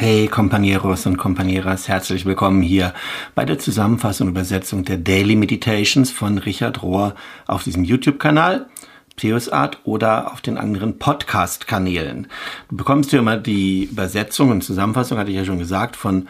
Hey Companeros und Companeras, herzlich willkommen hier bei der Zusammenfassung und Übersetzung der Daily Meditations von Richard Rohr auf diesem YouTube-Kanal, Theosart oder auf den anderen Podcast-Kanälen. Du bekommst hier immer die Übersetzung und Zusammenfassung, hatte ich ja schon gesagt, von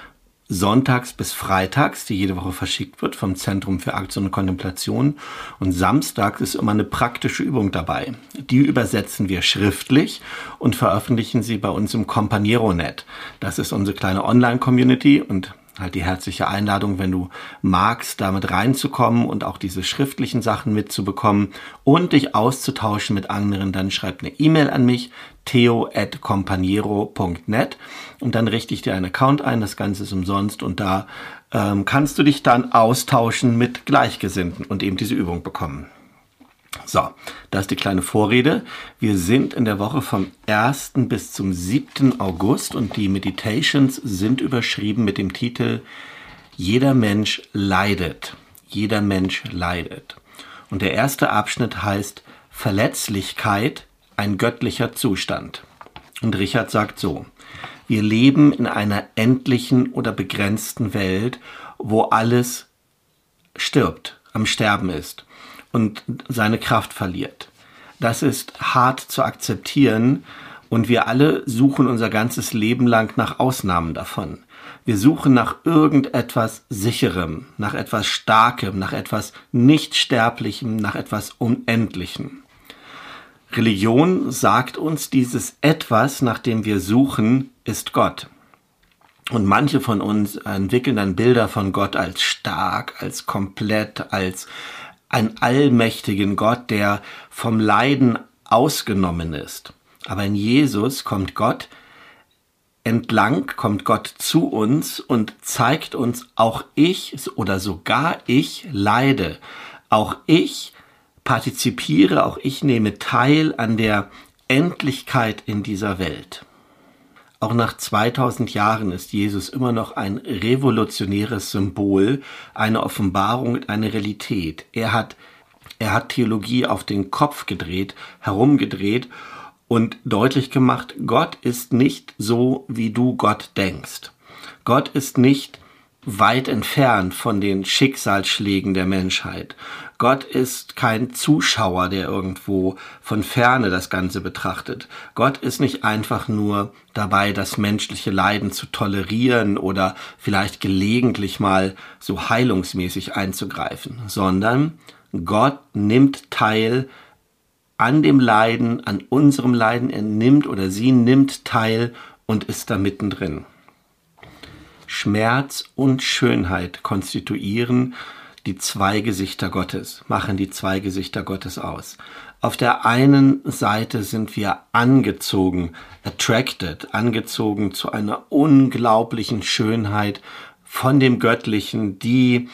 sonntags bis freitags, die jede Woche verschickt wird vom Zentrum für Aktion und Kontemplation. Und samstags ist immer eine praktische Übung dabei. Die übersetzen wir schriftlich und veröffentlichen sie bei uns im Companiero-Net. Das ist unsere kleine Online-Community und halt die herzliche Einladung, wenn du magst, damit reinzukommen und auch diese schriftlichen Sachen mitzubekommen und dich auszutauschen mit anderen, dann schreib eine E-Mail an mich, theo.companiero.net und dann richte ich dir einen Account ein, das Ganze ist umsonst und da ähm, kannst du dich dann austauschen mit Gleichgesinnten und eben diese Übung bekommen. So, das ist die kleine Vorrede. Wir sind in der Woche vom 1. bis zum 7. August und die Meditations sind überschrieben mit dem Titel Jeder Mensch leidet. Jeder Mensch leidet. Und der erste Abschnitt heißt Verletzlichkeit, ein göttlicher Zustand. Und Richard sagt so, wir leben in einer endlichen oder begrenzten Welt, wo alles stirbt, am Sterben ist und seine Kraft verliert. Das ist hart zu akzeptieren und wir alle suchen unser ganzes Leben lang nach Ausnahmen davon. Wir suchen nach irgendetwas Sicherem, nach etwas Starkem, nach etwas Nichtsterblichem, nach etwas Unendlichem. Religion sagt uns, dieses etwas, nach dem wir suchen, ist Gott. Und manche von uns entwickeln dann Bilder von Gott als stark, als komplett, als einen allmächtigen Gott, der vom Leiden ausgenommen ist. Aber in Jesus kommt Gott entlang, kommt Gott zu uns und zeigt uns, auch ich oder sogar ich leide. Auch ich partizipiere, auch ich nehme teil an der Endlichkeit in dieser Welt. Auch nach 2000 Jahren ist Jesus immer noch ein revolutionäres Symbol, eine Offenbarung, eine Realität. Er hat, er hat Theologie auf den Kopf gedreht, herumgedreht und deutlich gemacht, Gott ist nicht so, wie du Gott denkst. Gott ist nicht weit entfernt von den Schicksalsschlägen der Menschheit. Gott ist kein Zuschauer, der irgendwo von ferne das Ganze betrachtet. Gott ist nicht einfach nur dabei, das menschliche Leiden zu tolerieren oder vielleicht gelegentlich mal so heilungsmäßig einzugreifen, sondern Gott nimmt teil an dem Leiden, an unserem Leiden. Er nimmt oder sie nimmt teil und ist da mittendrin. Schmerz und Schönheit konstituieren die zwei Gesichter Gottes, machen die zwei Gesichter Gottes aus. Auf der einen Seite sind wir angezogen, attracted, angezogen zu einer unglaublichen Schönheit von dem Göttlichen, die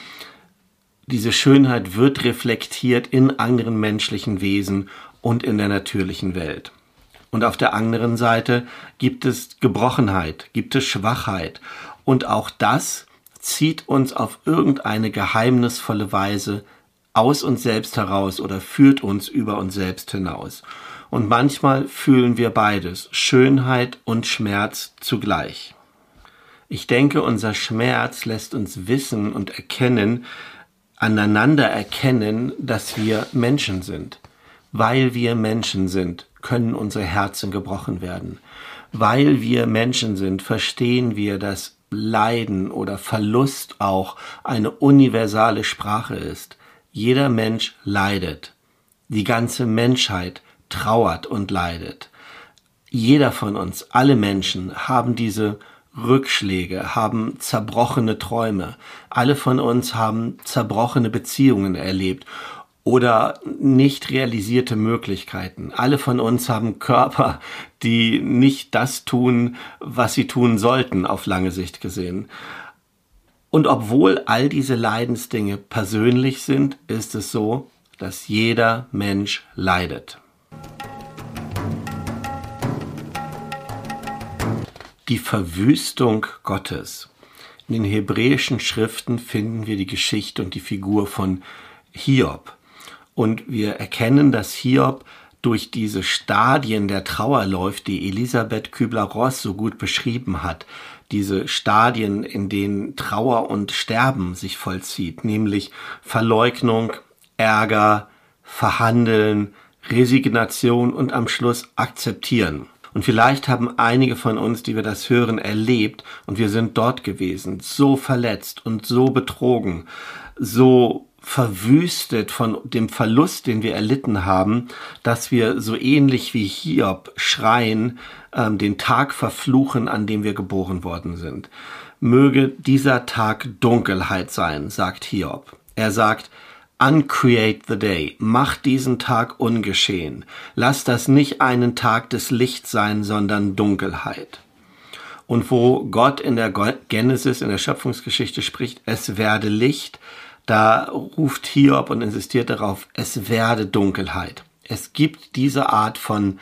diese Schönheit wird reflektiert in anderen menschlichen Wesen und in der natürlichen Welt. Und auf der anderen Seite gibt es Gebrochenheit, gibt es Schwachheit. Und auch das zieht uns auf irgendeine geheimnisvolle Weise aus uns selbst heraus oder führt uns über uns selbst hinaus. Und manchmal fühlen wir beides, Schönheit und Schmerz zugleich. Ich denke, unser Schmerz lässt uns wissen und erkennen, aneinander erkennen, dass wir Menschen sind. Weil wir Menschen sind, können unsere Herzen gebrochen werden. Weil wir Menschen sind, verstehen wir, dass Leiden oder Verlust auch eine universale Sprache ist. Jeder Mensch leidet. Die ganze Menschheit trauert und leidet. Jeder von uns, alle Menschen haben diese Rückschläge, haben zerbrochene Träume. Alle von uns haben zerbrochene Beziehungen erlebt oder nicht realisierte Möglichkeiten. Alle von uns haben Körper, die nicht das tun, was sie tun sollten, auf lange Sicht gesehen. Und obwohl all diese Leidensdinge persönlich sind, ist es so, dass jeder Mensch leidet. Die Verwüstung Gottes. In den hebräischen Schriften finden wir die Geschichte und die Figur von Hiob. Und wir erkennen, dass Hiob durch diese Stadien der Trauer läuft, die Elisabeth Kübler-Ross so gut beschrieben hat. Diese Stadien, in denen Trauer und Sterben sich vollzieht, nämlich Verleugnung, Ärger, Verhandeln, Resignation und am Schluss akzeptieren. Und vielleicht haben einige von uns, die wir das hören, erlebt und wir sind dort gewesen, so verletzt und so betrogen, so verwüstet von dem Verlust, den wir erlitten haben, dass wir so ähnlich wie Hiob schreien, ähm, den Tag verfluchen, an dem wir geboren worden sind. Möge dieser Tag Dunkelheit sein, sagt Hiob. Er sagt, Uncreate the day. Mach diesen Tag ungeschehen. Lass das nicht einen Tag des Lichts sein, sondern Dunkelheit. Und wo Gott in der Genesis, in der Schöpfungsgeschichte spricht, es werde Licht, da ruft Hiob und insistiert darauf, es werde Dunkelheit. Es gibt diese Art von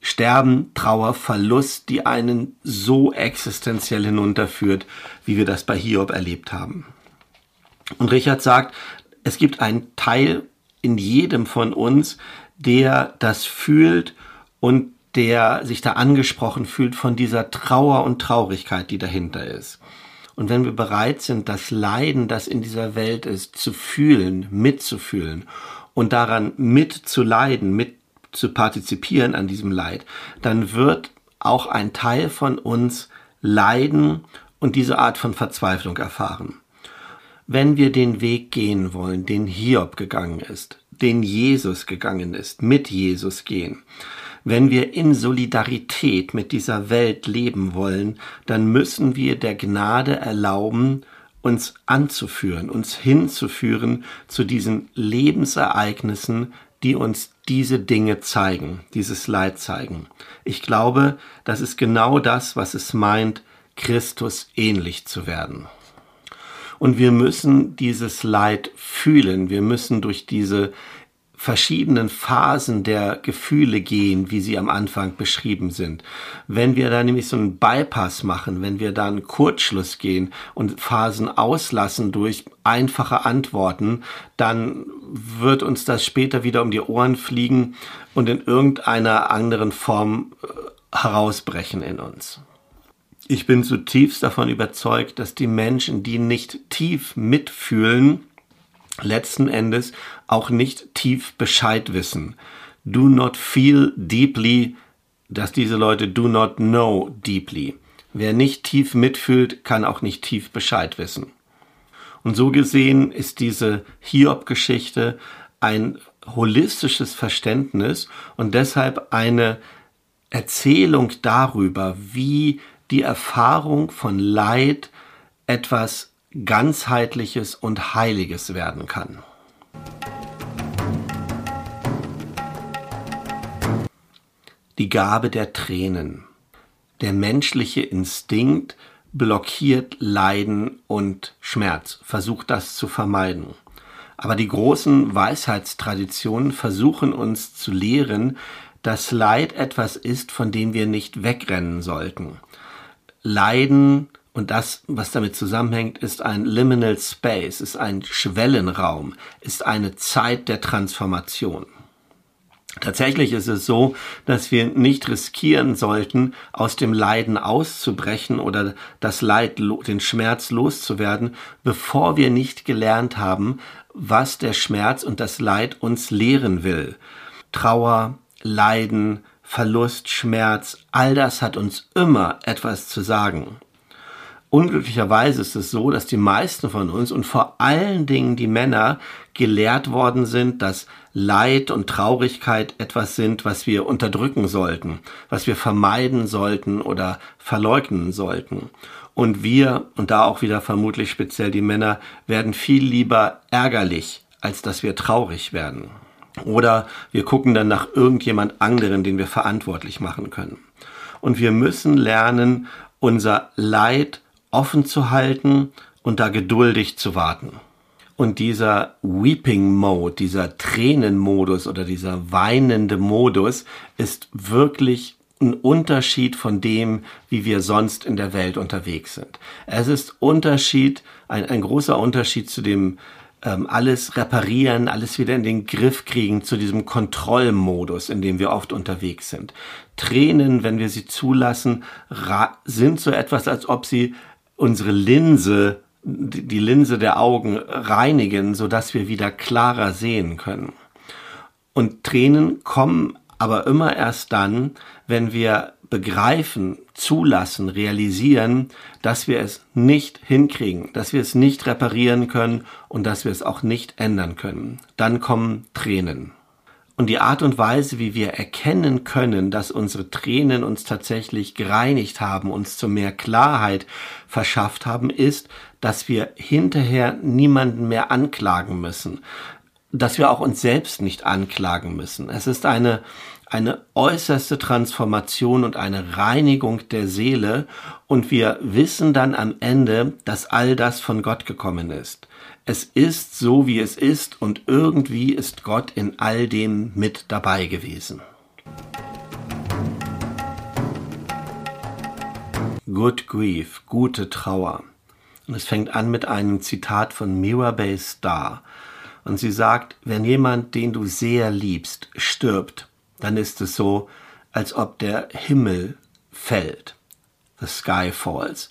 Sterben, Trauer, Verlust, die einen so existenziell hinunterführt, wie wir das bei Hiob erlebt haben. Und Richard sagt, es gibt einen Teil in jedem von uns, der das fühlt und der sich da angesprochen fühlt von dieser Trauer und Traurigkeit, die dahinter ist. Und wenn wir bereit sind, das Leiden, das in dieser Welt ist, zu fühlen, mitzufühlen und daran mitzuleiden, mit zu partizipieren an diesem Leid, dann wird auch ein Teil von uns leiden und diese Art von Verzweiflung erfahren. Wenn wir den Weg gehen wollen, den Hiob gegangen ist, den Jesus gegangen ist, mit Jesus gehen, wenn wir in Solidarität mit dieser Welt leben wollen, dann müssen wir der Gnade erlauben, uns anzuführen, uns hinzuführen zu diesen Lebensereignissen, die uns diese Dinge zeigen, dieses Leid zeigen. Ich glaube, das ist genau das, was es meint, Christus ähnlich zu werden. Und wir müssen dieses Leid fühlen. Wir müssen durch diese verschiedenen Phasen der Gefühle gehen, wie sie am Anfang beschrieben sind. Wenn wir da nämlich so einen Bypass machen, wenn wir da einen Kurzschluss gehen und Phasen auslassen durch einfache Antworten, dann wird uns das später wieder um die Ohren fliegen und in irgendeiner anderen Form äh, herausbrechen in uns. Ich bin zutiefst davon überzeugt, dass die Menschen, die nicht tief mitfühlen, letzten Endes auch nicht tief Bescheid wissen. Do not feel deeply, dass diese Leute do not know deeply. Wer nicht tief mitfühlt, kann auch nicht tief Bescheid wissen. Und so gesehen ist diese Hiob-Geschichte ein holistisches Verständnis und deshalb eine Erzählung darüber, wie die Erfahrung von Leid etwas ganzheitliches und heiliges werden kann. Die Gabe der Tränen. Der menschliche Instinkt blockiert Leiden und Schmerz, versucht das zu vermeiden. Aber die großen Weisheitstraditionen versuchen uns zu lehren, dass Leid etwas ist, von dem wir nicht wegrennen sollten. Leiden und das, was damit zusammenhängt, ist ein Liminal Space, ist ein Schwellenraum, ist eine Zeit der Transformation. Tatsächlich ist es so, dass wir nicht riskieren sollten, aus dem Leiden auszubrechen oder das Leid, den Schmerz loszuwerden, bevor wir nicht gelernt haben, was der Schmerz und das Leid uns lehren will. Trauer, Leiden, Verlust, Schmerz, all das hat uns immer etwas zu sagen. Unglücklicherweise ist es so, dass die meisten von uns und vor allen Dingen die Männer gelehrt worden sind, dass Leid und Traurigkeit etwas sind, was wir unterdrücken sollten, was wir vermeiden sollten oder verleugnen sollten. Und wir, und da auch wieder vermutlich speziell die Männer, werden viel lieber ärgerlich, als dass wir traurig werden. Oder wir gucken dann nach irgendjemand anderen, den wir verantwortlich machen können. Und wir müssen lernen, unser Leid offen zu halten und da geduldig zu warten. Und dieser Weeping Mode, dieser Tränenmodus oder dieser weinende Modus ist wirklich ein Unterschied von dem, wie wir sonst in der Welt unterwegs sind. Es ist Unterschied, ein, ein großer Unterschied zu dem ähm, alles reparieren, alles wieder in den Griff kriegen zu diesem Kontrollmodus, in dem wir oft unterwegs sind. Tränen, wenn wir sie zulassen, sind so etwas, als ob sie unsere Linse, die Linse der Augen reinigen, so dass wir wieder klarer sehen können. Und Tränen kommen aber immer erst dann, wenn wir begreifen, zulassen, realisieren, dass wir es nicht hinkriegen, dass wir es nicht reparieren können und dass wir es auch nicht ändern können. Dann kommen Tränen. Und die Art und Weise, wie wir erkennen können, dass unsere Tränen uns tatsächlich gereinigt haben, uns zu mehr Klarheit verschafft haben, ist, dass wir hinterher niemanden mehr anklagen müssen, dass wir auch uns selbst nicht anklagen müssen. Es ist eine eine äußerste Transformation und eine Reinigung der Seele und wir wissen dann am Ende, dass all das von Gott gekommen ist. Es ist so, wie es ist und irgendwie ist Gott in all dem mit dabei gewesen. Good Grief, gute Trauer. Und es fängt an mit einem Zitat von Mirabay Starr. Und sie sagt, wenn jemand, den du sehr liebst, stirbt, dann ist es so, als ob der Himmel fällt. The sky falls.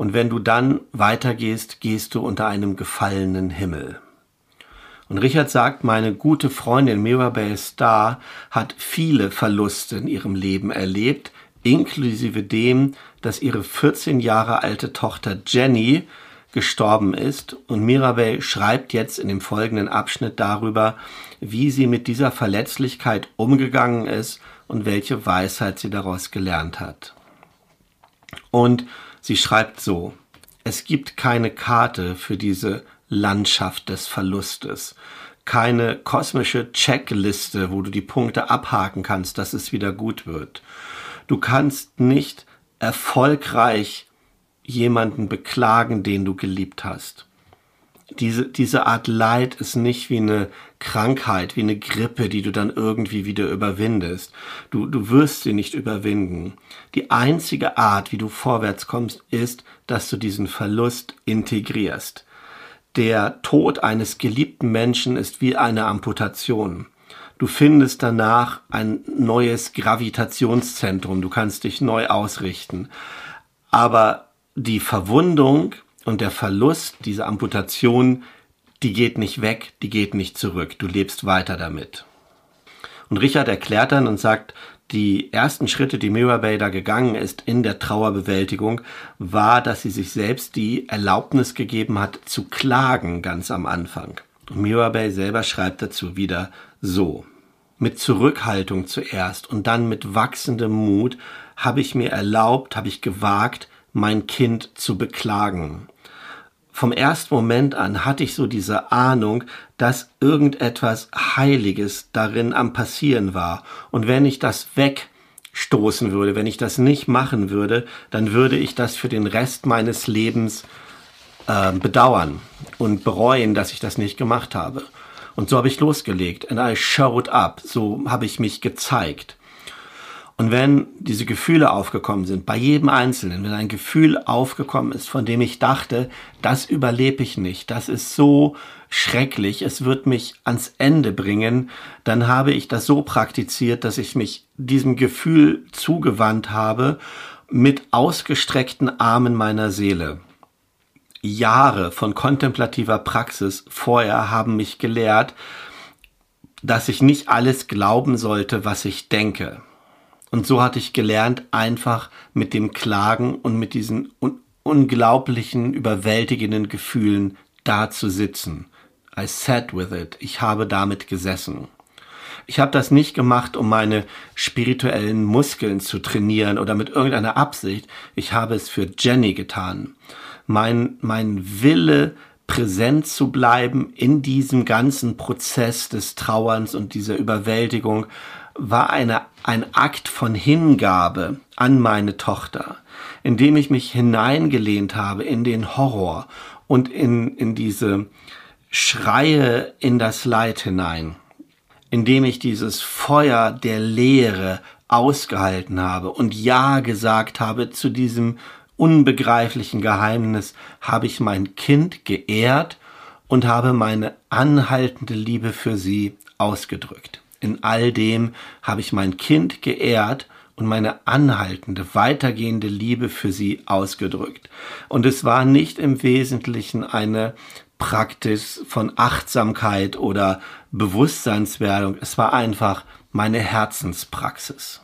Und wenn du dann weitergehst, gehst du unter einem gefallenen Himmel. Und Richard sagt, meine gute Freundin Mirabelle Starr hat viele Verluste in ihrem Leben erlebt, inklusive dem, dass ihre 14 Jahre alte Tochter Jenny gestorben ist. Und Mirabel schreibt jetzt in dem folgenden Abschnitt darüber, wie sie mit dieser Verletzlichkeit umgegangen ist und welche Weisheit sie daraus gelernt hat. Und sie schreibt so, es gibt keine Karte für diese Landschaft des Verlustes, keine kosmische Checkliste, wo du die Punkte abhaken kannst, dass es wieder gut wird. Du kannst nicht erfolgreich jemanden beklagen, den du geliebt hast. Diese, diese Art Leid ist nicht wie eine Krankheit, wie eine Grippe, die du dann irgendwie wieder überwindest. Du, du wirst sie nicht überwinden. Die einzige Art, wie du vorwärts kommst, ist, dass du diesen Verlust integrierst. Der Tod eines geliebten Menschen ist wie eine Amputation. Du findest danach ein neues Gravitationszentrum. Du kannst dich neu ausrichten. Aber die Verwundung und der Verlust, diese Amputation, die geht nicht weg, die geht nicht zurück. Du lebst weiter damit. Und Richard erklärt dann und sagt, die ersten Schritte, die Mirabay da gegangen ist in der Trauerbewältigung, war, dass sie sich selbst die Erlaubnis gegeben hat, zu klagen ganz am Anfang. Und Mirabay selber schreibt dazu wieder so. Mit Zurückhaltung zuerst und dann mit wachsendem Mut habe ich mir erlaubt, habe ich gewagt, mein Kind zu beklagen. Vom ersten Moment an hatte ich so diese Ahnung, dass irgendetwas Heiliges darin am passieren war. Und wenn ich das wegstoßen würde, wenn ich das nicht machen würde, dann würde ich das für den Rest meines Lebens äh, bedauern und bereuen, dass ich das nicht gemacht habe. Und so habe ich losgelegt. And I showed up. So habe ich mich gezeigt. Und wenn diese Gefühle aufgekommen sind, bei jedem Einzelnen, wenn ein Gefühl aufgekommen ist, von dem ich dachte, das überlebe ich nicht, das ist so schrecklich, es wird mich ans Ende bringen, dann habe ich das so praktiziert, dass ich mich diesem Gefühl zugewandt habe mit ausgestreckten Armen meiner Seele. Jahre von kontemplativer Praxis vorher haben mich gelehrt, dass ich nicht alles glauben sollte, was ich denke und so hatte ich gelernt, einfach mit dem Klagen und mit diesen un unglaublichen, überwältigenden Gefühlen da zu sitzen. I sat with it. Ich habe damit gesessen. Ich habe das nicht gemacht, um meine spirituellen Muskeln zu trainieren oder mit irgendeiner Absicht. Ich habe es für Jenny getan. Mein, mein Wille, präsent zu bleiben in diesem ganzen Prozess des Trauerns und dieser Überwältigung war eine, ein Akt von Hingabe an meine Tochter, indem ich mich hineingelehnt habe in den Horror und in, in diese Schreie in das Leid hinein, indem ich dieses Feuer der Leere ausgehalten habe und Ja gesagt habe zu diesem unbegreiflichen Geheimnis, habe ich mein Kind geehrt und habe meine anhaltende Liebe für sie ausgedrückt. In all dem habe ich mein Kind geehrt und meine anhaltende, weitergehende Liebe für sie ausgedrückt. Und es war nicht im Wesentlichen eine Praxis von Achtsamkeit oder Bewusstseinswerdung. Es war einfach meine Herzenspraxis.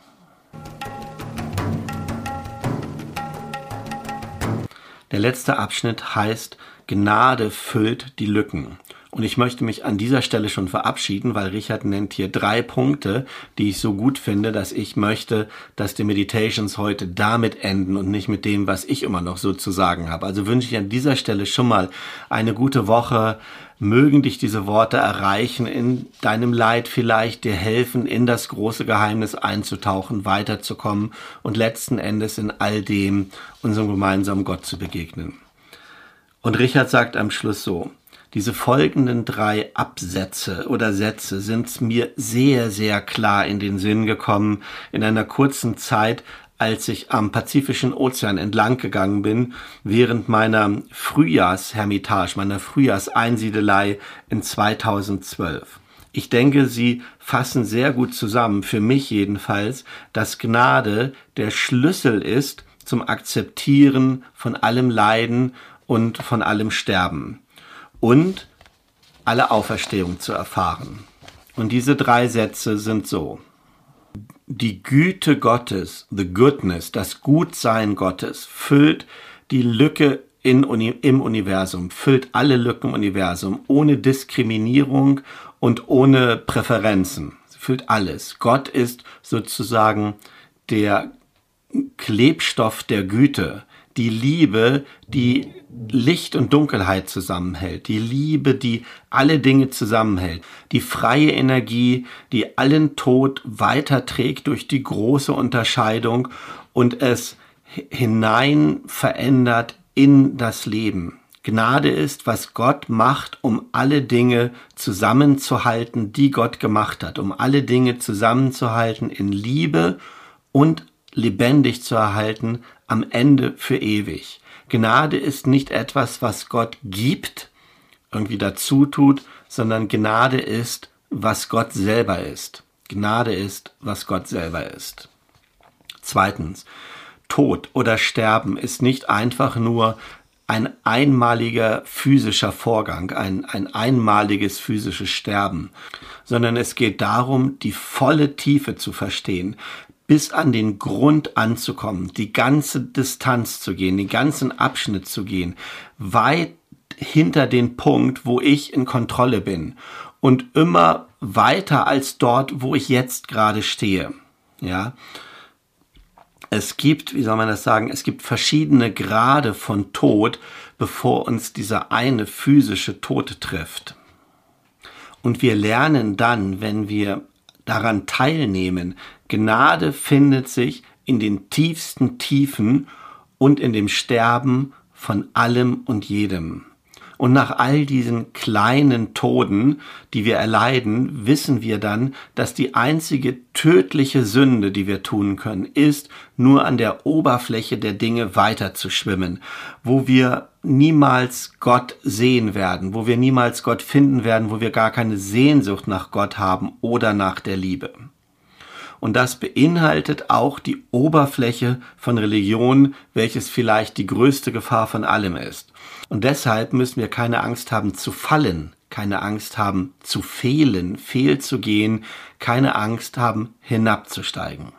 Der letzte Abschnitt heißt Gnade füllt die Lücken. Und ich möchte mich an dieser Stelle schon verabschieden, weil Richard nennt hier drei Punkte, die ich so gut finde, dass ich möchte, dass die Meditations heute damit enden und nicht mit dem, was ich immer noch so zu sagen habe. Also wünsche ich an dieser Stelle schon mal eine gute Woche. Mögen dich diese Worte erreichen, in deinem Leid vielleicht dir helfen, in das große Geheimnis einzutauchen, weiterzukommen und letzten Endes in all dem unserem gemeinsamen Gott zu begegnen. Und Richard sagt am Schluss so, diese folgenden drei Absätze oder Sätze sind mir sehr, sehr klar in den Sinn gekommen in einer kurzen Zeit, als ich am Pazifischen Ozean entlang gegangen bin, während meiner Frühjahrshermitage, meiner Frühjahrseinsiedelei in 2012. Ich denke, sie fassen sehr gut zusammen, für mich jedenfalls, dass Gnade der Schlüssel ist zum Akzeptieren von allem Leiden und von allem Sterben und alle Auferstehung zu erfahren. Und diese drei Sätze sind so. Die Güte Gottes, the goodness, das Gutsein Gottes füllt die Lücke in, im Universum, füllt alle Lücken im Universum, ohne Diskriminierung und ohne Präferenzen. Sie füllt alles. Gott ist sozusagen der Klebstoff der Güte, die Liebe, die Licht und Dunkelheit zusammenhält, die Liebe, die alle Dinge zusammenhält, die freie Energie, die allen Tod weiterträgt durch die große Unterscheidung und es hinein verändert in das Leben. Gnade ist, was Gott macht, um alle Dinge zusammenzuhalten, die Gott gemacht hat, um alle Dinge zusammenzuhalten in Liebe und lebendig zu erhalten am Ende für ewig. Gnade ist nicht etwas, was Gott gibt, irgendwie dazu tut, sondern Gnade ist, was Gott selber ist. Gnade ist, was Gott selber ist. Zweitens, Tod oder Sterben ist nicht einfach nur ein einmaliger physischer Vorgang, ein, ein einmaliges physisches Sterben, sondern es geht darum, die volle Tiefe zu verstehen, bis an den Grund anzukommen, die ganze Distanz zu gehen, den ganzen Abschnitt zu gehen, weit hinter den Punkt, wo ich in Kontrolle bin und immer weiter als dort, wo ich jetzt gerade stehe. Ja. Es gibt, wie soll man das sagen, es gibt verschiedene Grade von Tod, bevor uns dieser eine physische Tod trifft. Und wir lernen dann, wenn wir daran teilnehmen, Gnade findet sich in den tiefsten Tiefen und in dem Sterben von allem und jedem. Und nach all diesen kleinen Toden, die wir erleiden, wissen wir dann, dass die einzige tödliche Sünde, die wir tun können, ist, nur an der Oberfläche der Dinge weiter zu schwimmen, wo wir niemals Gott sehen werden, wo wir niemals Gott finden werden, wo wir gar keine Sehnsucht nach Gott haben oder nach der Liebe. Und das beinhaltet auch die Oberfläche von Religion, welches vielleicht die größte Gefahr von allem ist. Und deshalb müssen wir keine Angst haben zu fallen, keine Angst haben zu fehlen, fehlzugehen, keine Angst haben hinabzusteigen.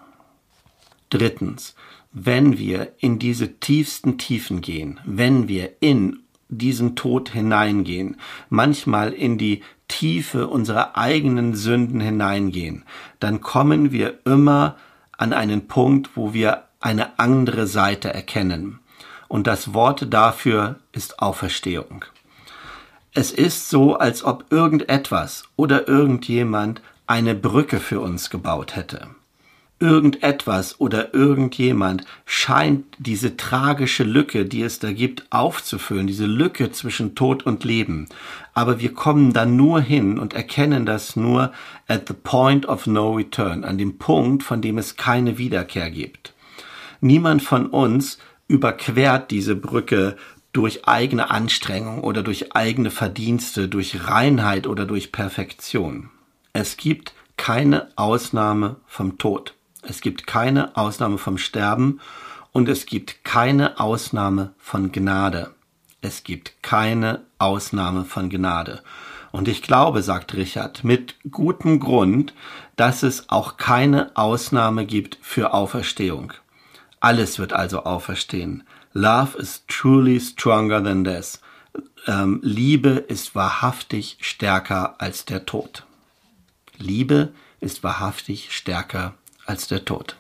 Drittens, wenn wir in diese tiefsten Tiefen gehen, wenn wir in diesen Tod hineingehen, manchmal in die Tiefe unserer eigenen Sünden hineingehen, dann kommen wir immer an einen Punkt, wo wir eine andere Seite erkennen. Und das Wort dafür ist Auferstehung. Es ist so, als ob irgendetwas oder irgendjemand eine Brücke für uns gebaut hätte irgendetwas oder irgendjemand scheint diese tragische Lücke, die es da gibt, aufzufüllen, diese Lücke zwischen Tod und Leben. Aber wir kommen dann nur hin und erkennen das nur at the point of no return, an dem Punkt, von dem es keine Wiederkehr gibt. Niemand von uns überquert diese Brücke durch eigene Anstrengung oder durch eigene Verdienste, durch Reinheit oder durch Perfektion. Es gibt keine Ausnahme vom Tod. Es gibt keine Ausnahme vom Sterben und es gibt keine Ausnahme von Gnade. Es gibt keine Ausnahme von Gnade. Und ich glaube, sagt Richard, mit gutem Grund, dass es auch keine Ausnahme gibt für Auferstehung. Alles wird also auferstehen. Love is truly stronger than death. Ähm, Liebe ist wahrhaftig stärker als der Tod. Liebe ist wahrhaftig stärker als der Tod.